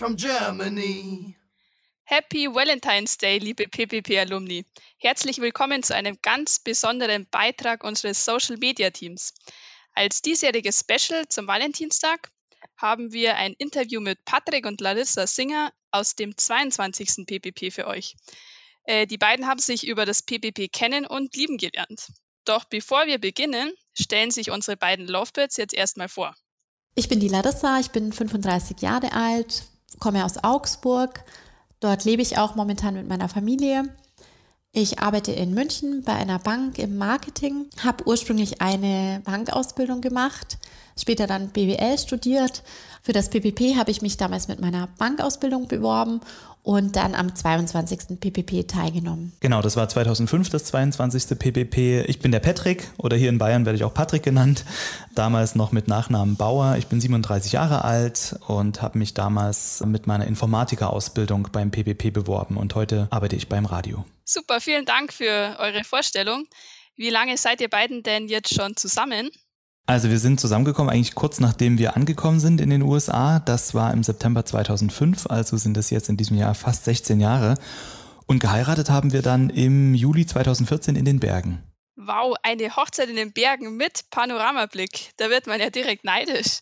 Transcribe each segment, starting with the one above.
From Germany. Happy Valentine's Day, liebe PPP-Alumni. Herzlich willkommen zu einem ganz besonderen Beitrag unseres Social Media Teams. Als diesjähriges Special zum Valentinstag haben wir ein Interview mit Patrick und Larissa Singer aus dem 22. PPP für euch. Äh, die beiden haben sich über das PPP kennen und lieben gelernt. Doch bevor wir beginnen, stellen sich unsere beiden Lovebirds jetzt erstmal vor. Ich bin die Larissa, ich bin 35 Jahre alt, komme aus Augsburg. Dort lebe ich auch momentan mit meiner Familie. Ich arbeite in München bei einer Bank im Marketing, habe ursprünglich eine Bankausbildung gemacht, später dann BWL studiert. Für das PPP habe ich mich damals mit meiner Bankausbildung beworben und dann am 22. PPP teilgenommen. Genau, das war 2005 das 22. PPP. Ich bin der Patrick oder hier in Bayern werde ich auch Patrick genannt. Damals noch mit Nachnamen Bauer. Ich bin 37 Jahre alt und habe mich damals mit meiner Informatikerausbildung beim PPP beworben und heute arbeite ich beim Radio. Super, vielen Dank für eure Vorstellung. Wie lange seid ihr beiden denn jetzt schon zusammen? Also wir sind zusammengekommen eigentlich kurz nachdem wir angekommen sind in den USA. Das war im September 2005, also sind es jetzt in diesem Jahr fast 16 Jahre. Und geheiratet haben wir dann im Juli 2014 in den Bergen. Wow, eine Hochzeit in den Bergen mit Panoramablick. Da wird man ja direkt neidisch.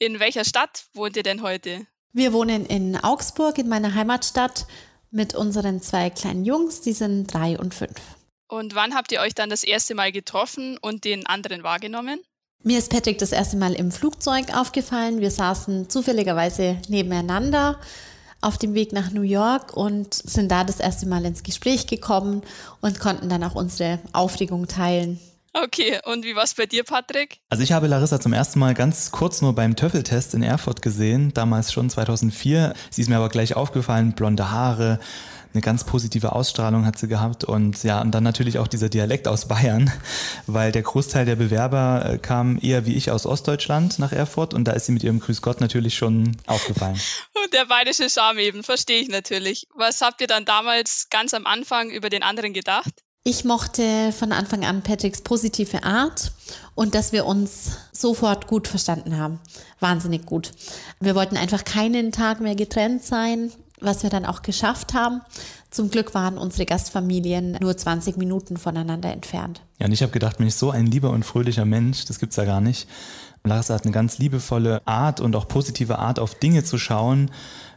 In welcher Stadt wohnt ihr denn heute? Wir wohnen in Augsburg, in meiner Heimatstadt, mit unseren zwei kleinen Jungs, die sind drei und fünf. Und wann habt ihr euch dann das erste Mal getroffen und den anderen wahrgenommen? Mir ist Patrick das erste Mal im Flugzeug aufgefallen. Wir saßen zufälligerweise nebeneinander auf dem Weg nach New York und sind da das erste Mal ins Gespräch gekommen und konnten dann auch unsere Aufregung teilen. Okay, und wie war es bei dir, Patrick? Also ich habe Larissa zum ersten Mal ganz kurz nur beim Töffeltest in Erfurt gesehen, damals schon 2004. Sie ist mir aber gleich aufgefallen, blonde Haare, eine ganz positive Ausstrahlung hat sie gehabt und ja, und dann natürlich auch dieser Dialekt aus Bayern, weil der Großteil der Bewerber äh, kam eher wie ich aus Ostdeutschland nach Erfurt und da ist sie mit ihrem Grüß Gott natürlich schon aufgefallen. Und der bayerische Charme eben, verstehe ich natürlich. Was habt ihr dann damals ganz am Anfang über den anderen gedacht? Ich mochte von Anfang an Patricks positive Art und dass wir uns sofort gut verstanden haben. Wahnsinnig gut. Wir wollten einfach keinen Tag mehr getrennt sein was wir dann auch geschafft haben. Zum Glück waren unsere Gastfamilien nur 20 Minuten voneinander entfernt. Ja, und ich habe gedacht, bin ich so ein lieber und fröhlicher Mensch, das gibt's ja gar nicht. Larissa hat eine ganz liebevolle Art und auch positive Art, auf Dinge zu schauen.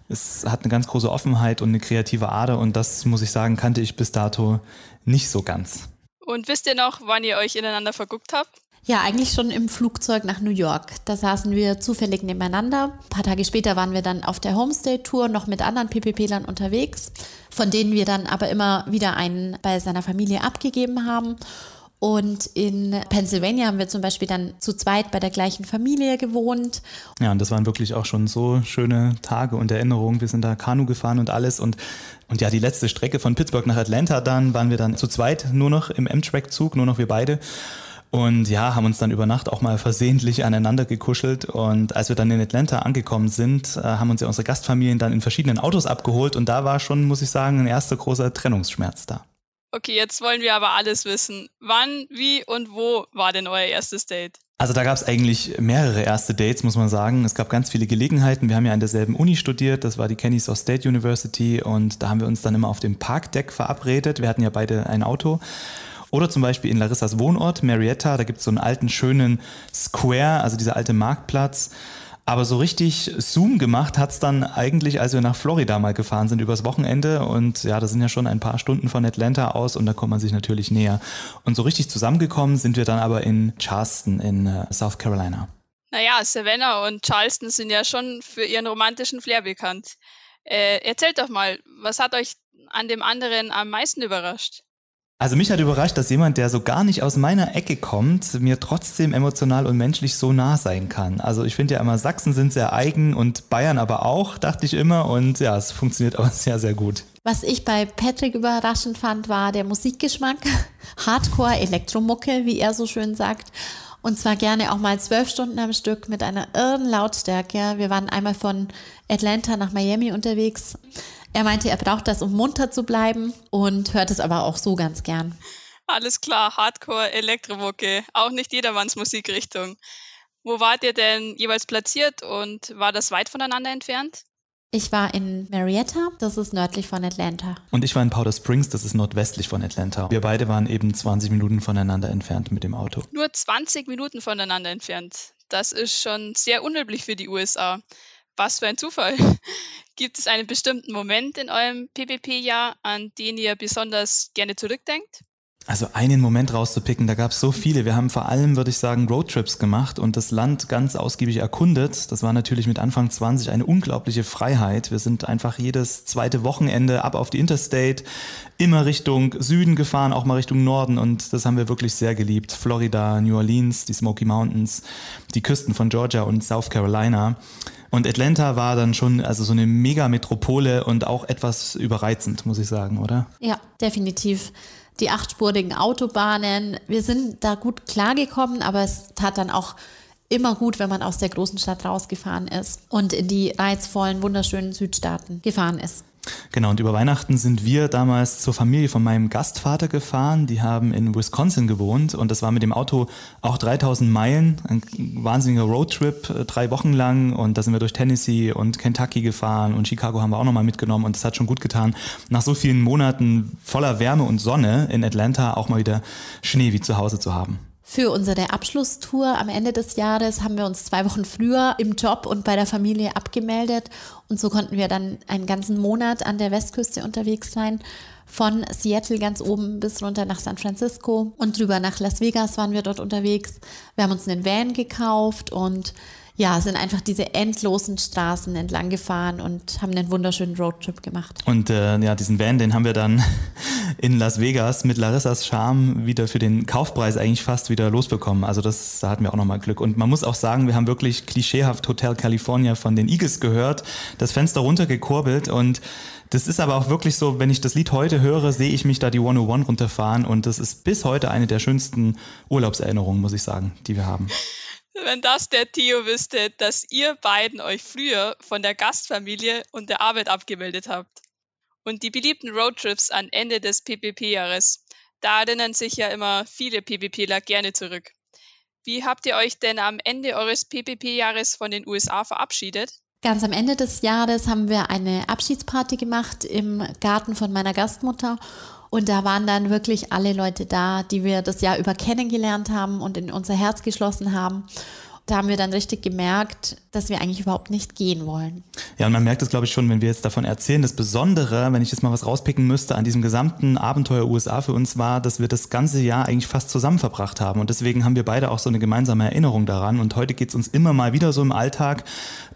Es hat eine ganz große Offenheit und eine kreative Ader und das, muss ich sagen, kannte ich bis dato nicht so ganz. Und wisst ihr noch, wann ihr euch ineinander verguckt habt? Ja, eigentlich schon im Flugzeug nach New York. Da saßen wir zufällig nebeneinander. Ein paar Tage später waren wir dann auf der Homestay-Tour noch mit anderen PPP-Lern unterwegs, von denen wir dann aber immer wieder einen bei seiner Familie abgegeben haben. Und in Pennsylvania haben wir zum Beispiel dann zu zweit bei der gleichen Familie gewohnt. Ja, und das waren wirklich auch schon so schöne Tage und Erinnerungen. Wir sind da Kanu gefahren und alles. Und, und ja, die letzte Strecke von Pittsburgh nach Atlanta dann waren wir dann zu zweit nur noch im M-Track-Zug, nur noch wir beide. Und ja, haben uns dann über Nacht auch mal versehentlich aneinander gekuschelt. Und als wir dann in Atlanta angekommen sind, äh, haben uns ja unsere Gastfamilien dann in verschiedenen Autos abgeholt. Und da war schon, muss ich sagen, ein erster großer Trennungsschmerz da. Okay, jetzt wollen wir aber alles wissen. Wann, wie und wo war denn euer erstes Date? Also da gab es eigentlich mehrere erste Dates, muss man sagen. Es gab ganz viele Gelegenheiten. Wir haben ja an derselben Uni studiert, das war die Kennesaw State University und da haben wir uns dann immer auf dem Parkdeck verabredet. Wir hatten ja beide ein Auto oder zum Beispiel in Larissas Wohnort, Marietta, da gibt es so einen alten, schönen Square, also dieser alte Marktplatz. Aber so richtig Zoom gemacht hat es dann eigentlich, als wir nach Florida mal gefahren sind übers Wochenende. Und ja, das sind ja schon ein paar Stunden von Atlanta aus und da kommt man sich natürlich näher. Und so richtig zusammengekommen sind wir dann aber in Charleston in uh, South Carolina. Naja, Savannah und Charleston sind ja schon für ihren romantischen Flair bekannt. Äh, erzählt doch mal, was hat euch an dem anderen am meisten überrascht? Also mich hat überrascht, dass jemand, der so gar nicht aus meiner Ecke kommt, mir trotzdem emotional und menschlich so nah sein kann. Also ich finde ja immer, Sachsen sind sehr eigen und Bayern aber auch, dachte ich immer. Und ja, es funktioniert auch sehr, sehr gut. Was ich bei Patrick überraschend fand, war der Musikgeschmack. Hardcore, Elektromucke, wie er so schön sagt. Und zwar gerne auch mal zwölf Stunden am Stück mit einer irren Lautstärke. Wir waren einmal von Atlanta nach Miami unterwegs. Er meinte, er braucht das, um munter zu bleiben und hört es aber auch so ganz gern. Alles klar, Hardcore, Elektromucke, auch nicht jedermanns Musikrichtung. Wo wart ihr denn jeweils platziert und war das weit voneinander entfernt? Ich war in Marietta, das ist nördlich von Atlanta. Und ich war in Powder Springs, das ist nordwestlich von Atlanta. Wir beide waren eben 20 Minuten voneinander entfernt mit dem Auto. Nur 20 Minuten voneinander entfernt. Das ist schon sehr unüblich für die USA. Was für ein Zufall. Gibt es einen bestimmten Moment in eurem PPP-Jahr, an den ihr besonders gerne zurückdenkt? Also einen Moment rauszupicken, da gab es so viele. Wir haben vor allem, würde ich sagen, Roadtrips gemacht und das Land ganz ausgiebig erkundet. Das war natürlich mit Anfang 20 eine unglaubliche Freiheit. Wir sind einfach jedes zweite Wochenende ab auf die Interstate, immer Richtung Süden gefahren, auch mal Richtung Norden und das haben wir wirklich sehr geliebt. Florida, New Orleans, die Smoky Mountains, die Küsten von Georgia und South Carolina. Und Atlanta war dann schon also so eine Megametropole und auch etwas überreizend, muss ich sagen, oder? Ja, definitiv die achtspurigen Autobahnen. Wir sind da gut klargekommen, aber es tat dann auch immer gut, wenn man aus der großen Stadt rausgefahren ist und in die reizvollen, wunderschönen Südstaaten gefahren ist. Genau, und über Weihnachten sind wir damals zur Familie von meinem Gastvater gefahren. Die haben in Wisconsin gewohnt und das war mit dem Auto auch 3000 Meilen, ein wahnsinniger Roadtrip, äh, drei Wochen lang. Und da sind wir durch Tennessee und Kentucky gefahren und Chicago haben wir auch nochmal mitgenommen und das hat schon gut getan. Nach so vielen Monaten voller Wärme und Sonne in Atlanta auch mal wieder Schnee wie zu Hause zu haben. Für unsere Abschlusstour am Ende des Jahres haben wir uns zwei Wochen früher im Job und bei der Familie abgemeldet und so konnten wir dann einen ganzen Monat an der Westküste unterwegs sein. Von Seattle ganz oben bis runter nach San Francisco und drüber nach Las Vegas waren wir dort unterwegs. Wir haben uns einen Van gekauft und ja, sind einfach diese endlosen Straßen entlang gefahren und haben einen wunderschönen Roadtrip gemacht. Und äh, ja, diesen Van, den haben wir dann in Las Vegas mit Larissas Charme wieder für den Kaufpreis eigentlich fast wieder losbekommen. Also das, da hatten wir auch nochmal Glück. Und man muss auch sagen, wir haben wirklich klischeehaft Hotel California von den Eagles gehört, das Fenster runtergekurbelt und das ist aber auch wirklich so, wenn ich das Lied heute höre, sehe ich mich da die 101 runterfahren und das ist bis heute eine der schönsten Urlaubserinnerungen, muss ich sagen, die wir haben. Wenn das der Theo wüsste, dass ihr beiden euch früher von der Gastfamilie und der Arbeit abgemeldet habt. Und die beliebten Roadtrips am Ende des PPP-Jahres, da erinnern sich ja immer viele PPPler gerne zurück. Wie habt ihr euch denn am Ende eures PPP-Jahres von den USA verabschiedet? Ganz am Ende des Jahres haben wir eine Abschiedsparty gemacht im Garten von meiner Gastmutter und da waren dann wirklich alle Leute da, die wir das Jahr über kennengelernt haben und in unser Herz geschlossen haben. Da haben wir dann richtig gemerkt, dass wir eigentlich überhaupt nicht gehen wollen. Ja, und man merkt es, glaube ich, schon, wenn wir jetzt davon erzählen. Das Besondere, wenn ich jetzt mal was rauspicken müsste, an diesem gesamten Abenteuer USA für uns war, dass wir das ganze Jahr eigentlich fast zusammen verbracht haben. Und deswegen haben wir beide auch so eine gemeinsame Erinnerung daran. Und heute geht es uns immer mal wieder so im Alltag.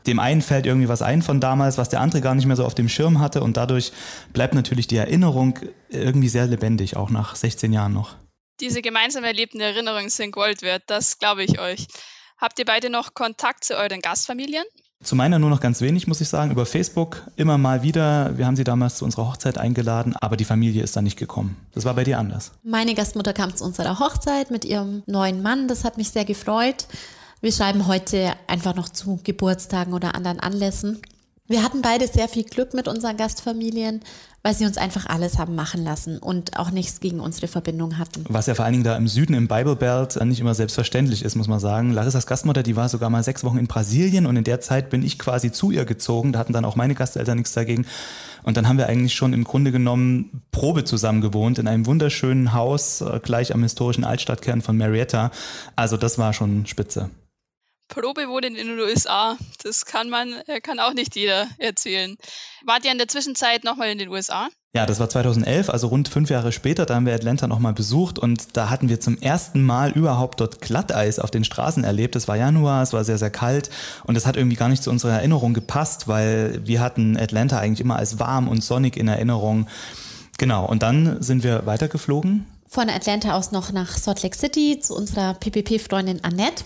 Dem einen fällt irgendwie was ein von damals, was der andere gar nicht mehr so auf dem Schirm hatte. Und dadurch bleibt natürlich die Erinnerung irgendwie sehr lebendig, auch nach 16 Jahren noch. Diese gemeinsam erlebten Erinnerungen sind Gold wert, das glaube ich euch. Habt ihr beide noch Kontakt zu euren Gastfamilien? Zu meiner nur noch ganz wenig, muss ich sagen, über Facebook immer mal wieder. Wir haben sie damals zu unserer Hochzeit eingeladen, aber die Familie ist da nicht gekommen. Das war bei dir anders. Meine Gastmutter kam zu unserer Hochzeit mit ihrem neuen Mann. Das hat mich sehr gefreut. Wir schreiben heute einfach noch zu Geburtstagen oder anderen Anlässen. Wir hatten beide sehr viel Glück mit unseren Gastfamilien, weil sie uns einfach alles haben machen lassen und auch nichts gegen unsere Verbindung hatten. Was ja vor allen Dingen da im Süden im Bible Belt nicht immer selbstverständlich ist, muss man sagen. Larissas Gastmutter, die war sogar mal sechs Wochen in Brasilien und in der Zeit bin ich quasi zu ihr gezogen. Da hatten dann auch meine Gasteltern nichts dagegen. Und dann haben wir eigentlich schon im Grunde genommen Probe zusammen gewohnt in einem wunderschönen Haus äh, gleich am historischen Altstadtkern von Marietta. Also das war schon spitze. Probewohnen in den USA, das kann man, äh, kann auch nicht jeder erzählen. Wart ihr in der Zwischenzeit nochmal in den USA? Ja, das war 2011, also rund fünf Jahre später, da haben wir Atlanta nochmal besucht und da hatten wir zum ersten Mal überhaupt dort Glatteis auf den Straßen erlebt. Es war Januar, es war sehr, sehr kalt und es hat irgendwie gar nicht zu unserer Erinnerung gepasst, weil wir hatten Atlanta eigentlich immer als warm und sonnig in Erinnerung. Genau, und dann sind wir weitergeflogen. Von Atlanta aus noch nach Salt Lake City zu unserer PPP-Freundin Annette.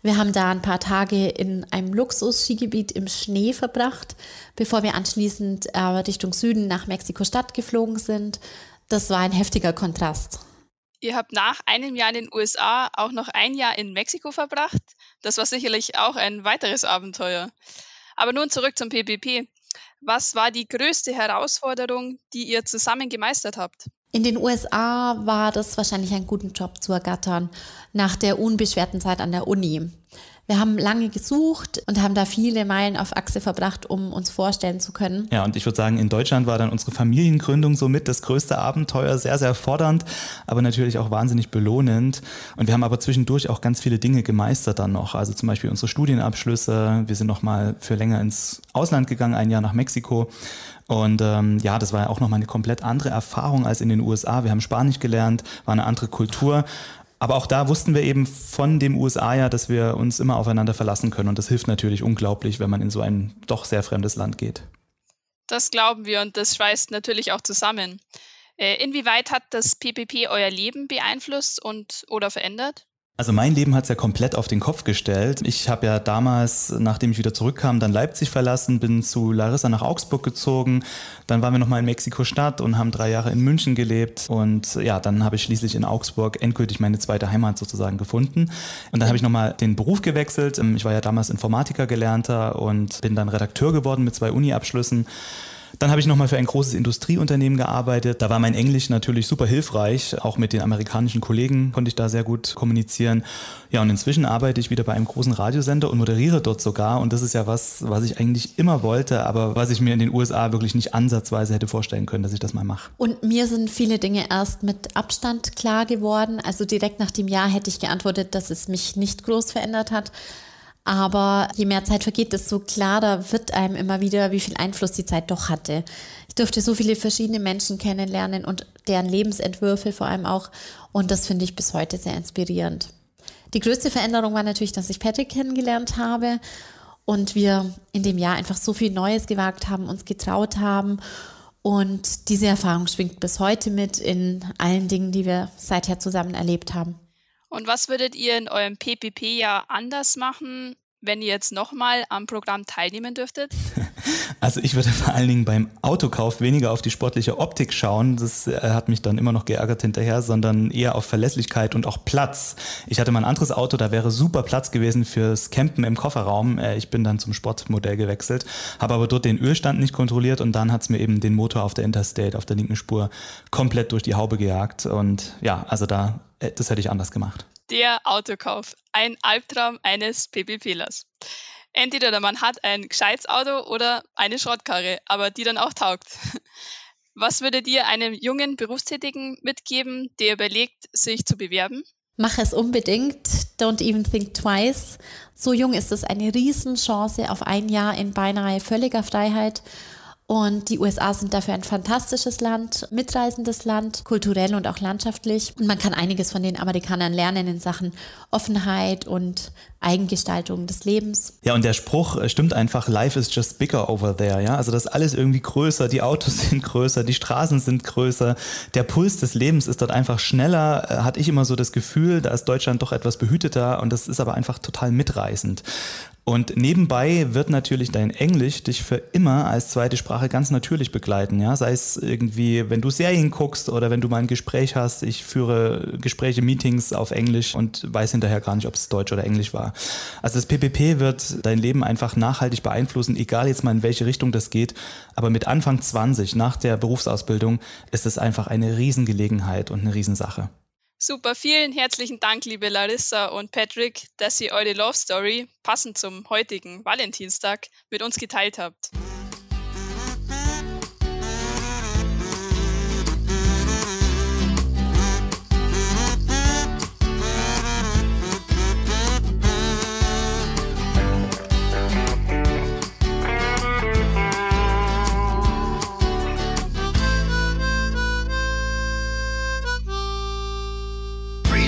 Wir haben da ein paar Tage in einem Luxus-Skigebiet im Schnee verbracht, bevor wir anschließend äh, Richtung Süden nach Mexiko-Stadt geflogen sind. Das war ein heftiger Kontrast. Ihr habt nach einem Jahr in den USA auch noch ein Jahr in Mexiko verbracht. Das war sicherlich auch ein weiteres Abenteuer. Aber nun zurück zum PPP. Was war die größte Herausforderung, die ihr zusammen gemeistert habt? In den USA war das wahrscheinlich einen guten Job zu ergattern nach der unbeschwerten Zeit an der Uni. Wir haben lange gesucht und haben da viele Meilen auf Achse verbracht, um uns vorstellen zu können. Ja, und ich würde sagen, in Deutschland war dann unsere Familiengründung somit das größte Abenteuer, sehr, sehr fordernd, aber natürlich auch wahnsinnig belohnend. Und wir haben aber zwischendurch auch ganz viele Dinge gemeistert dann noch. Also zum Beispiel unsere Studienabschlüsse. Wir sind nochmal für länger ins Ausland gegangen, ein Jahr nach Mexiko. Und ähm, ja, das war ja auch nochmal eine komplett andere Erfahrung als in den USA. Wir haben Spanisch gelernt, war eine andere Kultur. Aber auch da wussten wir eben von dem USA ja, dass wir uns immer aufeinander verlassen können. Und das hilft natürlich unglaublich, wenn man in so ein doch sehr fremdes Land geht. Das glauben wir und das schweißt natürlich auch zusammen. Äh, inwieweit hat das PPP euer Leben beeinflusst und oder verändert? Also mein Leben hat es ja komplett auf den Kopf gestellt. Ich habe ja damals, nachdem ich wieder zurückkam, dann Leipzig verlassen, bin zu Larissa nach Augsburg gezogen. Dann waren wir nochmal in Mexiko-Stadt und haben drei Jahre in München gelebt. Und ja, dann habe ich schließlich in Augsburg endgültig meine zweite Heimat sozusagen gefunden. Und dann habe ich nochmal den Beruf gewechselt. Ich war ja damals Informatiker gelernter und bin dann Redakteur geworden mit zwei Uni-Abschlüssen. Dann habe ich nochmal für ein großes Industrieunternehmen gearbeitet. Da war mein Englisch natürlich super hilfreich. Auch mit den amerikanischen Kollegen konnte ich da sehr gut kommunizieren. Ja, und inzwischen arbeite ich wieder bei einem großen Radiosender und moderiere dort sogar. Und das ist ja was, was ich eigentlich immer wollte, aber was ich mir in den USA wirklich nicht ansatzweise hätte vorstellen können, dass ich das mal mache. Und mir sind viele Dinge erst mit Abstand klar geworden. Also direkt nach dem Jahr hätte ich geantwortet, dass es mich nicht groß verändert hat. Aber je mehr Zeit vergeht, desto klarer wird einem immer wieder, wie viel Einfluss die Zeit doch hatte. Ich durfte so viele verschiedene Menschen kennenlernen und deren Lebensentwürfe vor allem auch. Und das finde ich bis heute sehr inspirierend. Die größte Veränderung war natürlich, dass ich Patrick kennengelernt habe und wir in dem Jahr einfach so viel Neues gewagt haben, uns getraut haben. Und diese Erfahrung schwingt bis heute mit in allen Dingen, die wir seither zusammen erlebt haben. Und was würdet ihr in eurem PPP-Jahr anders machen, wenn ihr jetzt nochmal am Programm teilnehmen dürftet? Also ich würde vor allen Dingen beim Autokauf weniger auf die sportliche Optik schauen. Das äh, hat mich dann immer noch geärgert hinterher, sondern eher auf Verlässlichkeit und auch Platz. Ich hatte mal ein anderes Auto, da wäre super Platz gewesen fürs Campen im Kofferraum. Äh, ich bin dann zum Sportmodell gewechselt, habe aber dort den Ölstand nicht kontrolliert und dann hat es mir eben den Motor auf der Interstate, auf der linken Spur, komplett durch die Haube gejagt. Und ja, also da, äh, das hätte ich anders gemacht. Der Autokauf. Ein Albtraum eines PPPlers. Entweder man hat ein gescheites Auto oder eine Schrottkarre, aber die dann auch taugt. Was würdet ihr einem jungen Berufstätigen mitgeben, der überlegt, sich zu bewerben? Mach es unbedingt. Don't even think twice. So jung ist es eine Riesenchance auf ein Jahr in beinahe völliger Freiheit. Und die USA sind dafür ein fantastisches Land, mitreisendes Land, kulturell und auch landschaftlich. Und man kann einiges von den Amerikanern lernen in Sachen Offenheit und Eigengestaltung des Lebens. Ja, und der Spruch äh, stimmt einfach, life is just bigger over there, ja. Also das ist alles irgendwie größer, die Autos sind größer, die Straßen sind größer, der Puls des Lebens ist dort einfach schneller, äh, hatte ich immer so das Gefühl, da ist Deutschland doch etwas behüteter und das ist aber einfach total mitreißend. Und nebenbei wird natürlich dein Englisch dich für immer als zweite Sprache ganz natürlich begleiten. Ja? Sei es irgendwie, wenn du Serien guckst oder wenn du mal ein Gespräch hast. Ich führe Gespräche, Meetings auf Englisch und weiß hinterher gar nicht, ob es Deutsch oder Englisch war. Also das PPP wird dein Leben einfach nachhaltig beeinflussen, egal jetzt mal in welche Richtung das geht. Aber mit Anfang 20, nach der Berufsausbildung, ist es einfach eine Riesengelegenheit und eine Riesensache. Super, vielen herzlichen Dank, liebe Larissa und Patrick, dass ihr eure Love Story passend zum heutigen Valentinstag mit uns geteilt habt.